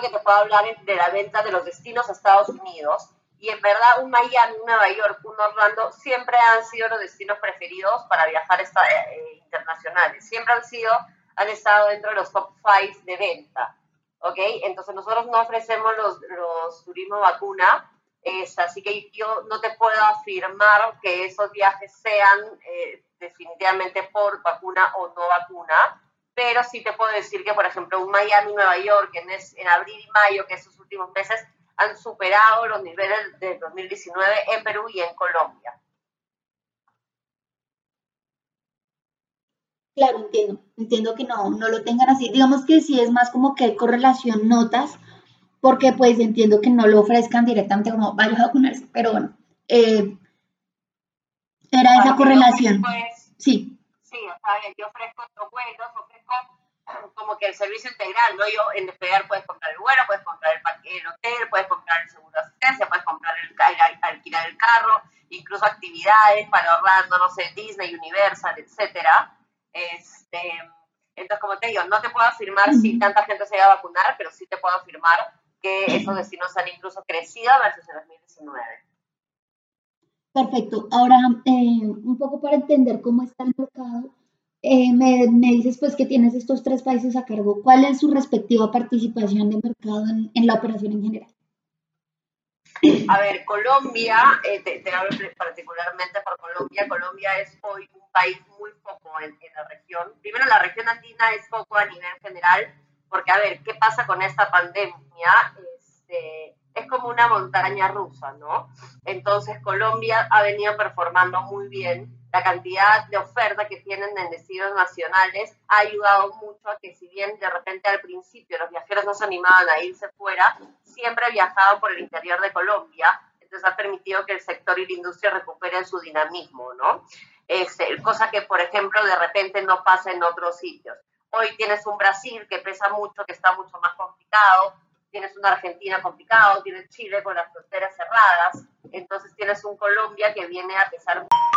que te puedo hablar de la venta de los destinos a Estados Unidos. Y en verdad, un Miami, un Nueva York, un Orlando siempre han sido los destinos preferidos para viajar esta, eh, eh, internacionales. Siempre han sido, han estado dentro de los top 5 de venta. ¿Ok? Entonces, nosotros no ofrecemos los, los turismo vacuna. Es, así que yo no te puedo afirmar que esos viajes sean eh, definitivamente por vacuna o no vacuna pero sí te puedo decir que, por ejemplo, un Miami, Nueva York, en, en abril y mayo, que esos últimos meses han superado los niveles de 2019 en Perú y en Colombia. Claro, entiendo, entiendo que no, no lo tengan así. Digamos que sí es más como que hay correlación notas, porque pues entiendo que no lo ofrezcan directamente como vaya a vacunarse, pero bueno, eh, era esa correlación. Pues, sí. Sí, o sea, yo ofrezco los vuelos, como que el servicio integral, ¿no? Yo en Despegar puedes comprar el vuelo, puedes comprar el, el hotel, puedes comprar el seguro de asistencia, puedes comprar el, alquilar el carro, incluso actividades para Orlando, no sé, Disney, Universal, etcétera. Este, entonces, como te digo, no te puedo afirmar si tanta gente se va a vacunar, pero sí te puedo afirmar que esos destinos han incluso crecido versus el 2019. Perfecto. Ahora, eh, un poco para entender cómo está el mercado, eh, me, dices pues que tienes estos tres países a cargo. ¿Cuál es su respectiva participación de mercado en, la operación en general? A ver, Colombia, eh, te, hablo particularmente por Colombia. Colombia es hoy un país muy poco en, la región. Primero, la región andina es poco a nivel general, porque a ver, ¿qué pasa con esta pandemia? Este, es como una montaña rusa, ¿no? Entonces, Colombia ha venido performando muy bien la cantidad de oferta que tienen en destinos nacionales ha ayudado mucho a que si bien de repente al principio los viajeros no se animaban a irse fuera, siempre viajaban por el interior de Colombia, entonces ha permitido que el sector y la industria recuperen su dinamismo, ¿no? Este, cosa que, por ejemplo, de repente no pasa en otros sitios. Hoy tienes un Brasil que pesa mucho, que está mucho más complicado, tienes una Argentina complicado, tienes Chile con las fronteras cerradas, entonces tienes un Colombia que viene a pesar mucho